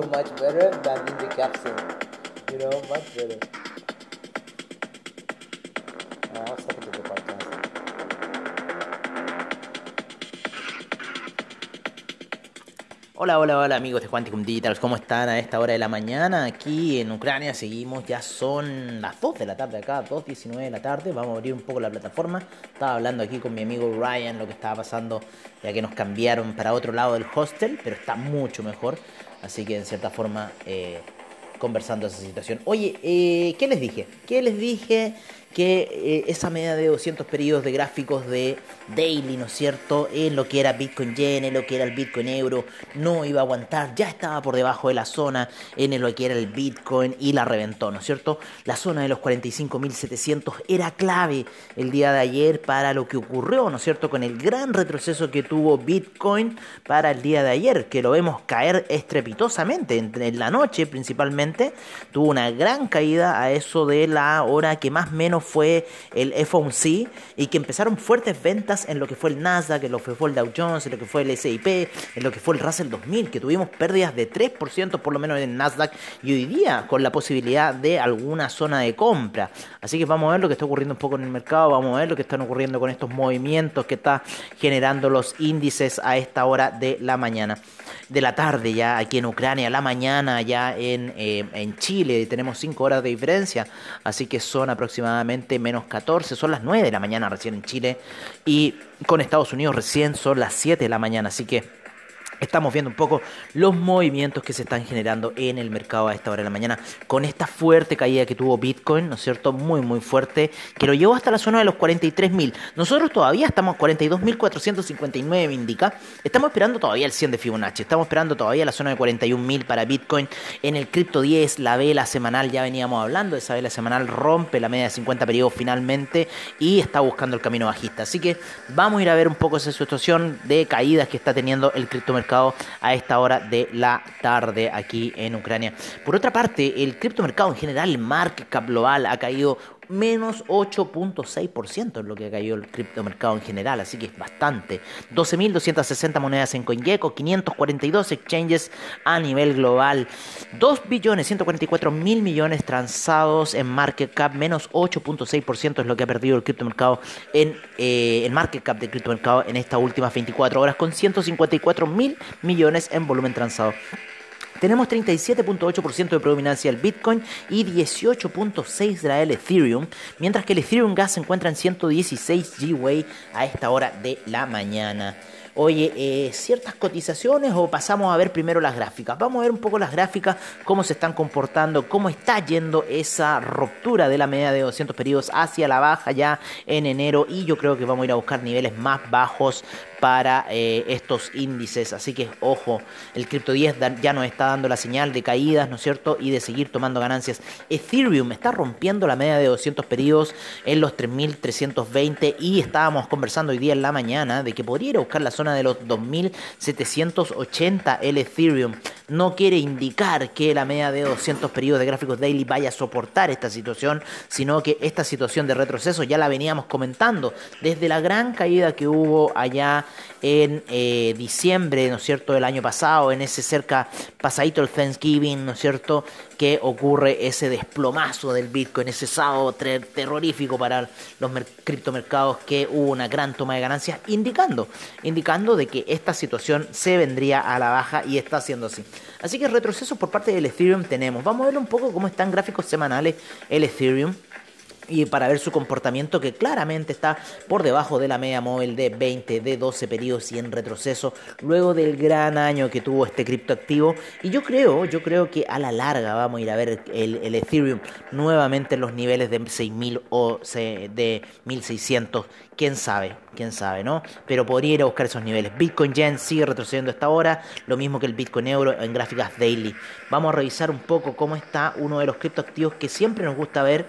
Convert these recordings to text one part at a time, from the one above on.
feel much better than in the capsule. You know, much better. Hola, hola, hola amigos de Quanticum Digital, ¿cómo están a esta hora de la mañana? Aquí en Ucrania seguimos, ya son las 2 de la tarde acá, 2.19 de la tarde, vamos a abrir un poco la plataforma. Estaba hablando aquí con mi amigo Ryan lo que estaba pasando, ya que nos cambiaron para otro lado del hostel, pero está mucho mejor, así que en cierta forma eh, conversando esa situación. Oye, eh, ¿qué les dije? ¿Qué les dije? Que eh, esa media de 200 periodos de gráficos de daily, ¿no es cierto?, en lo que era Bitcoin Yen, en lo que era el Bitcoin Euro, no iba a aguantar, ya estaba por debajo de la zona en lo que era el Bitcoin y la reventó, ¿no es cierto? La zona de los 45.700 era clave el día de ayer para lo que ocurrió, ¿no es cierto?, con el gran retroceso que tuvo Bitcoin para el día de ayer, que lo vemos caer estrepitosamente, en la noche principalmente, tuvo una gran caída a eso de la hora que más menos fue el FOMC y que empezaron fuertes ventas en lo que fue el Nasdaq, en lo que fue el Dow Jones, en lo que fue el SIP, en lo que fue el Russell 2000, que tuvimos pérdidas de 3% por lo menos en Nasdaq y hoy día con la posibilidad de alguna zona de compra. Así que vamos a ver lo que está ocurriendo un poco en el mercado, vamos a ver lo que están ocurriendo con estos movimientos que está generando los índices a esta hora de la mañana de la tarde ya aquí en Ucrania, la mañana ya en, eh, en Chile, tenemos 5 horas de diferencia, así que son aproximadamente menos 14, son las 9 de la mañana recién en Chile y con Estados Unidos recién son las 7 de la mañana, así que Estamos viendo un poco los movimientos que se están generando en el mercado a esta hora de la mañana con esta fuerte caída que tuvo Bitcoin, ¿no es cierto? Muy, muy fuerte, que lo llevó hasta la zona de los 43.000. Nosotros todavía estamos 42.459, me indica. Estamos esperando todavía el 100 de Fibonacci, estamos esperando todavía la zona de 41.000 para Bitcoin. En el Crypto 10, la vela semanal, ya veníamos hablando, esa vela semanal rompe la media de 50 periodos finalmente y está buscando el camino bajista. Así que vamos a ir a ver un poco esa situación de caídas que está teniendo el criptomercado a esta hora de la tarde aquí en Ucrania. Por otra parte, el criptomercado en general, el market cap global ha caído menos 8.6% es lo que cayó el criptomercado en general, así que es bastante. 12.260 monedas en CoinGecko, 542 exchanges a nivel global, 2 billones 144 mil millones transados en market cap, menos 8.6% es lo que ha perdido el criptomercado en eh, el market cap del criptomercado en estas últimas 24 horas, con 154 mil millones en volumen transado. Tenemos 37.8% de predominancia del Bitcoin y 18.6% de la Ethereum, mientras que el Ethereum Gas se encuentra en 116 GWay a esta hora de la mañana. Oye, eh, ciertas cotizaciones o pasamos a ver primero las gráficas. Vamos a ver un poco las gráficas, cómo se están comportando, cómo está yendo esa ruptura de la media de 200 periodos hacia la baja ya en enero y yo creo que vamos a ir a buscar niveles más bajos para eh, estos índices. Así que ojo, el Crypto 10 ya nos está dando la señal de caídas, ¿no es cierto? Y de seguir tomando ganancias. Ethereum está rompiendo la media de 200 periodos en los 3.320 y estábamos conversando hoy día en la mañana de que podría ir a buscar la zona de los 2.780 el Ethereum. No quiere indicar que la media de 200 periodos de gráficos daily vaya a soportar esta situación, sino que esta situación de retroceso ya la veníamos comentando desde la gran caída que hubo allá en eh, diciembre, ¿no es cierto?, del año pasado, en ese cerca pasadito el Thanksgiving, ¿no es cierto?, que ocurre ese desplomazo del Bitcoin, ese sábado terrorífico para los criptomercados, que hubo una gran toma de ganancias, indicando, indicando de que esta situación se vendría a la baja y está siendo así. Así que retrocesos por parte del Ethereum tenemos. Vamos a ver un poco cómo están gráficos semanales el Ethereum y para ver su comportamiento que claramente está por debajo de la media móvil de 20, de 12 periodos y en retroceso luego del gran año que tuvo este criptoactivo y yo creo, yo creo que a la larga vamos a ir a ver el, Ethereum nuevamente en los niveles de 6000 o de 1600, quién sabe, quién sabe, ¿no? Pero podría ir a buscar esos niveles. Bitcoin Yen sigue retrocediendo esta hora, lo mismo que el Bitcoin Euro en gráficas daily. Vamos a revisar un poco cómo está uno de los criptoactivos que siempre nos gusta ver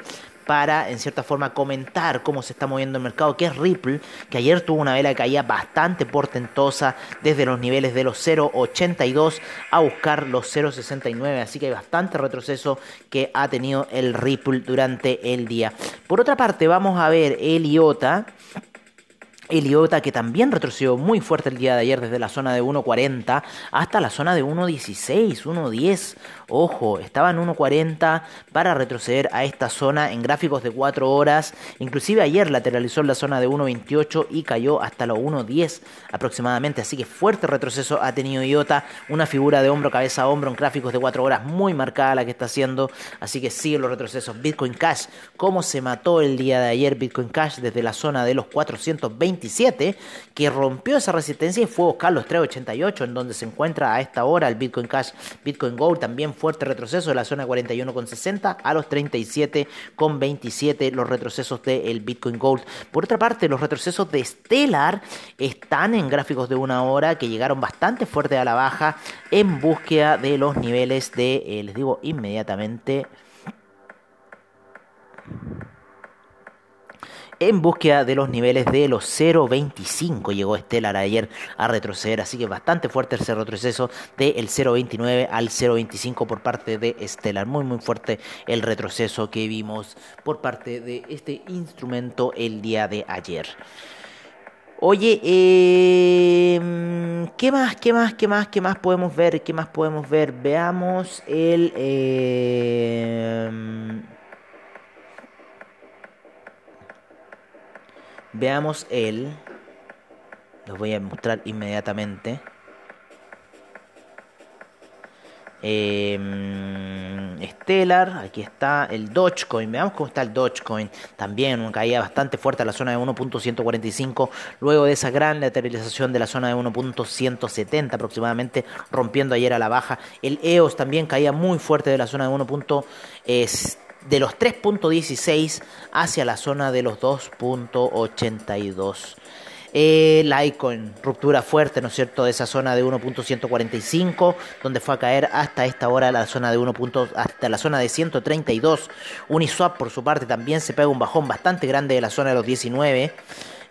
para, en cierta forma, comentar cómo se está moviendo el mercado, que es Ripple, que ayer tuvo una vela caída bastante portentosa desde los niveles de los 0.82 a buscar los 0.69, así que hay bastante retroceso que ha tenido el Ripple durante el día. Por otra parte, vamos a ver el IOTA El IOTA que también retrocedió muy fuerte el día de ayer desde la zona de 1.40 hasta la zona de 1.16, 1.10. Ojo, estaba en 1.40 para retroceder a esta zona en gráficos de 4 horas. Inclusive ayer lateralizó en la zona de 1.28 y cayó hasta los 1.10 aproximadamente. Así que fuerte retroceso ha tenido IOTA. Una figura de hombro, cabeza a hombro en gráficos de 4 horas muy marcada la que está haciendo. Así que sigue los retrocesos. Bitcoin Cash, cómo se mató el día de ayer Bitcoin Cash desde la zona de los 420 que rompió esa resistencia y fue a buscar los 388, en donde se encuentra a esta hora el Bitcoin Cash, Bitcoin Gold, también fuerte retroceso de la zona 41,60 a los 37,27 los retrocesos del Bitcoin Gold. Por otra parte, los retrocesos de Stellar están en gráficos de una hora que llegaron bastante fuerte a la baja en búsqueda de los niveles de, eh, les digo inmediatamente, en búsqueda de los niveles de los 0.25 llegó Stellar ayer a retroceder, así que bastante fuerte ese retroceso del 0.29 al 0.25 por parte de Stellar, muy muy fuerte el retroceso que vimos por parte de este instrumento el día de ayer. Oye, em, ¿qué más, qué más, qué más, qué más podemos ver? ¿Qué más podemos ver? Veamos el... Em, Veamos el. Los voy a mostrar inmediatamente. Eh, Stellar, aquí está el Dogecoin. Veamos cómo está el Dogecoin. También una caída bastante fuerte a la zona de 1.145. Luego de esa gran lateralización de la zona de 1.170 aproximadamente, rompiendo ayer a la baja. El EOS también caía muy fuerte de la zona de 1 de los 3.16 hacia la zona de los 2.82. El Icon, ruptura fuerte, ¿no es cierto?, de esa zona de 1.145, donde fue a caer hasta esta hora la zona de 1. hasta la zona de 132. Uniswap, por su parte, también se pega un bajón bastante grande de la zona de los 19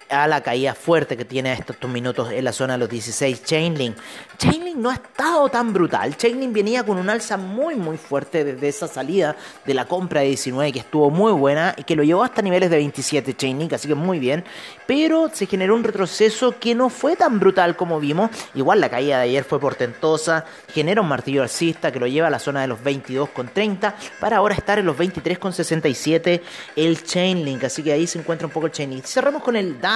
a la caída fuerte que tiene estos minutos en la zona de los 16 Chainlink. Chainlink no ha estado tan brutal. Chainlink venía con un alza muy muy fuerte desde esa salida de la compra de 19 que estuvo muy buena y que lo llevó hasta niveles de 27 Chainlink, así que muy bien. Pero se generó un retroceso que no fue tan brutal como vimos. Igual la caída de ayer fue portentosa. Genera un martillo alcista que lo lleva a la zona de los 22,30 para ahora estar en los 23,67 el Chainlink. Así que ahí se encuentra un poco el Chainlink. Cerramos con el DAX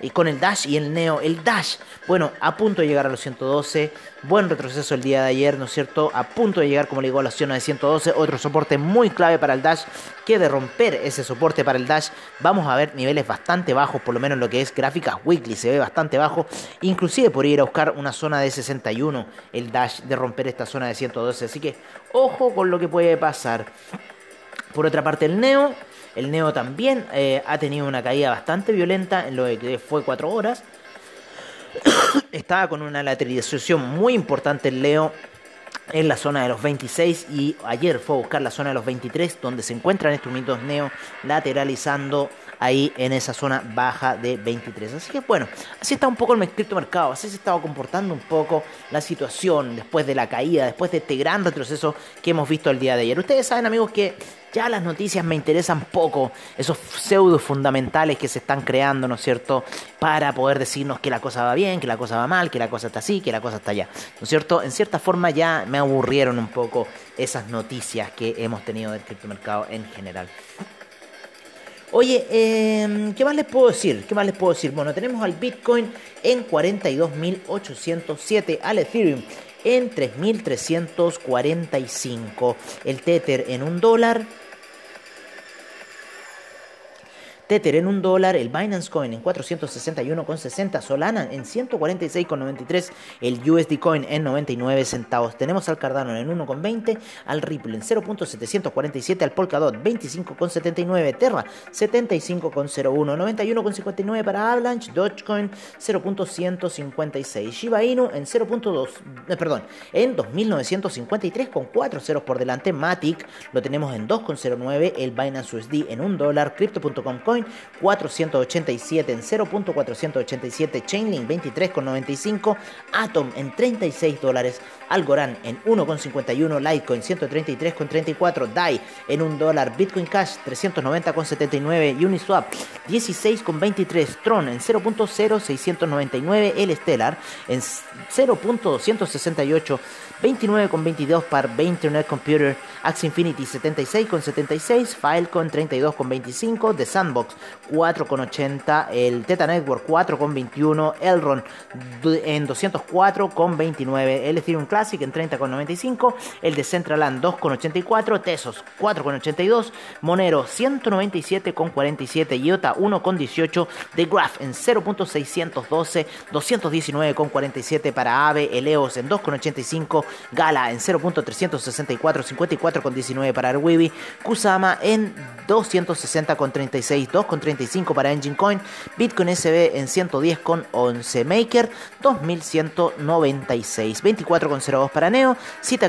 y con el Dash y el Neo. El Dash, bueno, a punto de llegar a los 112. Buen retroceso el día de ayer, ¿no es cierto? A punto de llegar, como le digo, a la zona de 112. Otro soporte muy clave para el Dash. Que de romper ese soporte para el Dash, vamos a ver niveles bastante bajos, por lo menos lo que es gráficas weekly. Se ve bastante bajo. Inclusive podría ir a buscar una zona de 61. El Dash de romper esta zona de 112. Así que ojo con lo que puede pasar. Por otra parte, el Neo el Neo también eh, ha tenido una caída bastante violenta en lo que fue 4 horas. Estaba con una lateralización muy importante el Leo en la zona de los 26 y ayer fue a buscar la zona de los 23 donde se encuentran estos minutos Neo lateralizando ahí en esa zona baja de 23. Así que bueno, así está un poco el mercado, así se estaba comportando un poco la situación después de la caída, después de este gran retroceso que hemos visto el día de ayer. Ustedes saben amigos que ya las noticias me interesan poco, esos pseudos fundamentales que se están creando, ¿no es cierto?, para poder decirnos que la cosa va bien, que la cosa va mal, que la cosa está así, que la cosa está allá, ¿no es cierto? En cierta forma ya me aburrieron un poco esas noticias que hemos tenido del criptomercado en general. Oye, em, ¿qué más les puedo decir? ¿Qué más les puedo decir? Bueno, tenemos al Bitcoin en 42.807, al Ethereum en 3.345, el Tether en un dólar Tether en un dólar, el Binance Coin en 461,60, Solana en 146,93, el USD Coin en 99 centavos. Tenemos al Cardano en 1,20, al Ripple en 0.747, al Polkadot 25,79, Terra 75,01, 91,59 para Avalanche, Dogecoin 0.156, Shiba Inu en 0.2, eh, perdón, en 2.953 con 4 ceros por delante, Matic lo tenemos en 2,09, el Binance USD en 1 dólar, Crypto.com Coin Bitcoin, 487 en 0.487, Chainlink 23,95, Atom en 36 dólares, Algorand en 1,51, Litecoin 133,34, DAI en 1 dólar, Bitcoin Cash 390,79, Uniswap 16,23, Tron en 0.0699, el Stellar en 0.268, 29,22 para Internet Computer, Axie Infinity 76,76, Filecoin 32,25, The Sandbox 4,80, el Teta Network 4,21, Elron en 204,29, el Ethereum Classic en 30,95, el Decentraland 2,84, Tesos 4,82, Monero 197,47, IOTA 1,18, The Graph en 0.612, 219,47 para AVE, Eleos en 2,85, Gala en 0.364, 54,19 para Arweeby, Kusama en 260,36, 2,35 para Engine Coin, Bitcoin SB en 110,11, Maker 2196, 24,02 para Neo,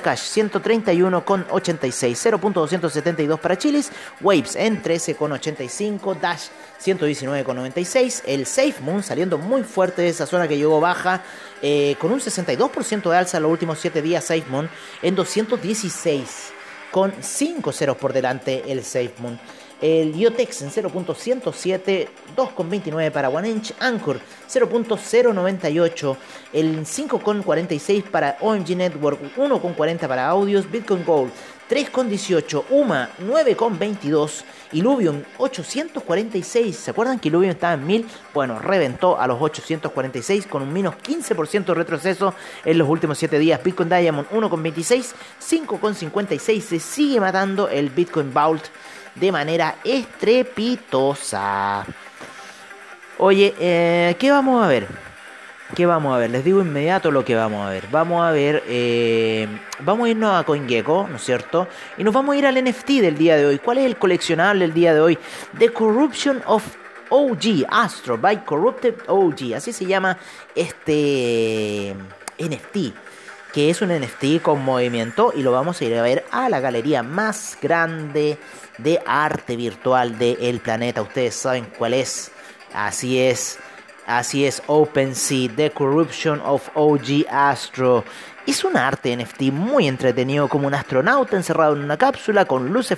Cash 131,86, 0.272 para Chilis, Waves en 13,85, Dash 119,96, el Safe Moon saliendo muy fuerte de esa zona que llegó baja, eh, con un 62% de alza en los últimos 7 días SafeMoon en 216 con 5 ceros por delante el SafeMoon. El Iotex en 0.107, 2.29 para OneInch, Anchor 0.098, el 5.46 para OMG Network, 1.40 para Audios, Bitcoin Gold 3,18, UMA 9,22, Illuvium 846. ¿Se acuerdan que Illuvium estaba en 1000? Bueno, reventó a los 846 con un menos 15% de retroceso en los últimos 7 días. Bitcoin Diamond 1,26, 5,56. Se sigue matando el Bitcoin Vault de manera estrepitosa. Oye, eh, ¿qué vamos a ver? ¿Qué vamos a ver? Les digo inmediato lo que vamos a ver. Vamos a ver, eh, vamos a irnos a CoinGecko, ¿no es cierto? Y nos vamos a ir al NFT del día de hoy. ¿Cuál es el coleccionable del día de hoy? The Corruption of OG, Astro, by Corrupted OG. Así se llama este NFT. Que es un NFT con movimiento y lo vamos a ir a ver a la galería más grande de arte virtual del planeta. Ustedes saben cuál es. Así es. Así es, OpenSea, The Corruption of OG Astro. Es un arte NFT muy entretenido, como un astronauta encerrado en una cápsula con luces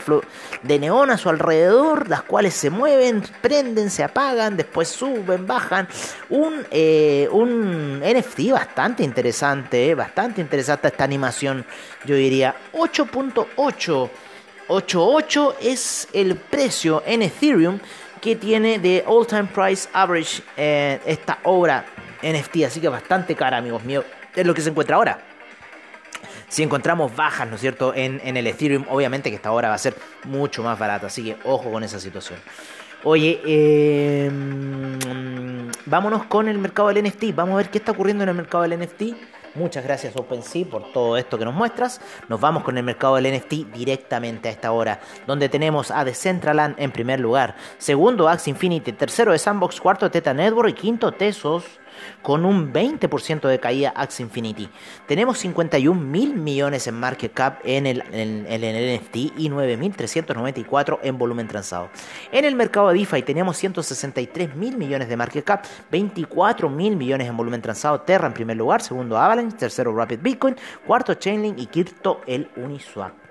de neón a su alrededor, las cuales se mueven, prenden, se apagan, después suben, bajan. Un, eh, un NFT bastante interesante, eh, bastante interesante esta animación, yo diría 8.8. 88 es el precio en Ethereum que tiene de all time price average eh, esta obra NFT, así que bastante cara, amigos míos, es lo que se encuentra ahora. Si encontramos bajas, ¿no es cierto?, en, el Ethereum, obviamente que esta obra va a ser mucho más barata, así que ojo con esa situación. Oye, eh, vámonos con el mercado del NFT. Vamos a ver qué está ocurriendo en el mercado del NFT. Muchas gracias OpenSea por todo esto que nos muestras. Nos vamos con el mercado del NFT directamente a esta hora, donde tenemos a Decentraland en primer lugar, segundo Axie Infinity, tercero de Sandbox, cuarto Teta Network y quinto Tesos con un 20% de caída Axie Infinity. Tenemos 51 mil millones en market cap en el, en, el NFT y 9.394 en volumen transado. En el mercado de DeFi teníamos 163 mil millones de market cap, 24 mil millones en volumen transado. Terra en primer lugar, segundo Avalanche, tercero Rapid Bitcoin, cuarto Chainlink y quinto el Uniswap.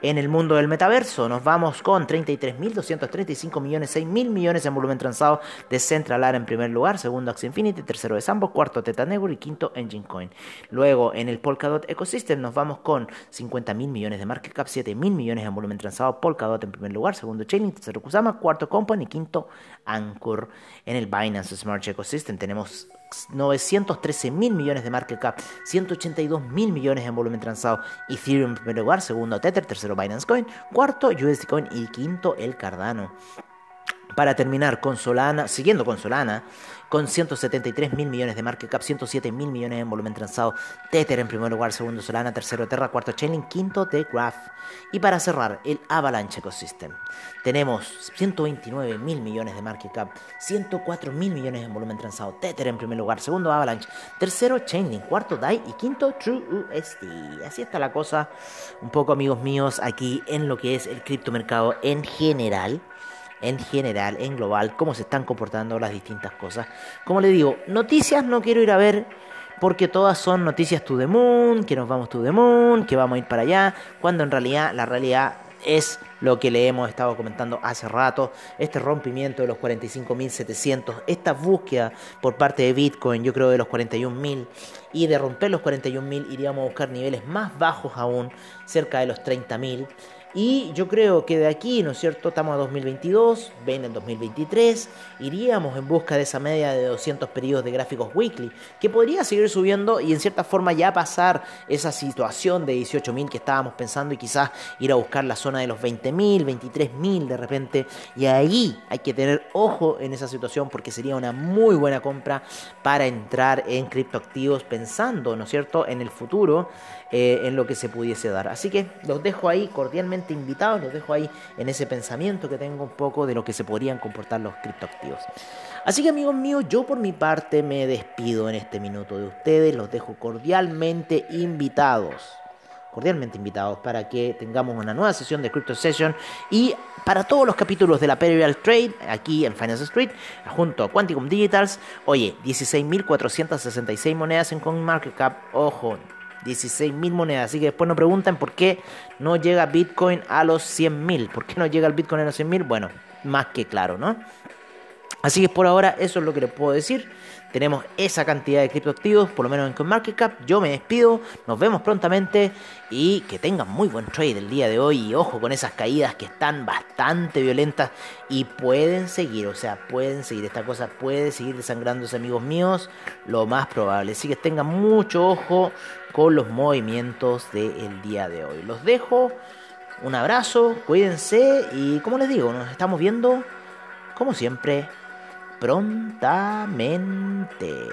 En el mundo del metaverso nos vamos con 33.235 millones, 6.000 millones en volumen transado de Central en primer lugar, segundo Axie Infinity, tercero de Sambo, cuarto Teta Network y quinto Engine Coin. Luego en el Polkadot Ecosystem nos vamos con 50.000 millones de market cap, 7.000 millones en volumen transado, Polkadot en primer lugar, segundo Chainlink, tercero Kusama, cuarto Company y quinto Anchor. En el Binance Smart Ecosystem tenemos 913 mil millones de market cap, 182 mil millones en volumen transado, Ethereum en primer lugar, segundo Tether, tercero Binance Coin, cuarto USD Coin y quinto el Cardano. Para terminar con Solana, siguiendo con Solana, con 173 mil millones de market cap, 107 mil millones en volumen transado, Tether en primer lugar, segundo Solana, tercero Terra, cuarto Chainlink, quinto The Graph. Y para cerrar, el Avalanche Ecosystem. Tenemos 129 mil millones de market cap, 104 mil millones en volumen transado, Tether en primer lugar, segundo Avalanche, tercero Chainlink, cuarto DAI y quinto True USD. Así está la cosa, un poco amigos míos, aquí en lo que es el criptomercado en general en general, en global, cómo se están comportando las distintas cosas. Como le digo, noticias no quiero ir a ver porque todas son noticias to the moon, que nos vamos to the moon, que vamos a ir para allá, cuando en realidad la realidad es lo que le hemos estado comentando hace rato, este rompimiento de los 45.700, esta búsqueda por parte de Bitcoin, yo creo de los 41.000, y de romper los 41.000 iríamos a buscar niveles más bajos aún, cerca de los 30.000. Y yo creo que de aquí, ¿no es cierto? Estamos a 2022, ven el 2023, iríamos en busca de esa media de 200 periodos de gráficos weekly, que podría seguir subiendo y en cierta forma ya pasar esa situación de 18.000 que estábamos pensando y quizás ir a buscar la zona de los 20.000, 23.000 de repente. Y ahí hay que tener ojo en esa situación porque sería una muy buena compra para entrar en criptoactivos pensando, ¿no es cierto?, en el futuro, eh, en lo que se pudiese dar. Así que los dejo ahí cordialmente invitados, los dejo ahí en ese pensamiento que tengo un poco de lo que se podrían comportar los criptoactivos. Así que amigos míos, yo por mi parte me despido en este minuto de ustedes, los dejo cordialmente invitados cordialmente invitados para que tengamos una nueva sesión de Crypto Session y para todos los capítulos de la Perial Trade aquí en Finance Street junto a Quanticum Digitals. Oye, 16.466 monedas en CoinMarketCap. Ojo, 16.000 monedas. Así que después nos preguntan por qué no llega Bitcoin a los 100.000. ¿Por qué no llega el Bitcoin a los 100.000? Bueno, más que claro, ¿no? Así que por ahora eso es lo que les puedo decir. Tenemos esa cantidad de criptoactivos, por lo menos en CoinMarketCap. Yo me despido, nos vemos prontamente y que tengan muy buen trade el día de hoy. Y ojo con esas caídas que están bastante violentas y pueden seguir, o sea, pueden seguir. Esta cosa puede seguir desangrándose, amigos míos, lo más probable. Así que tengan mucho ojo con los movimientos del día de hoy. Los dejo, un abrazo, cuídense y como les digo, nos estamos viendo, como siempre, prontamente.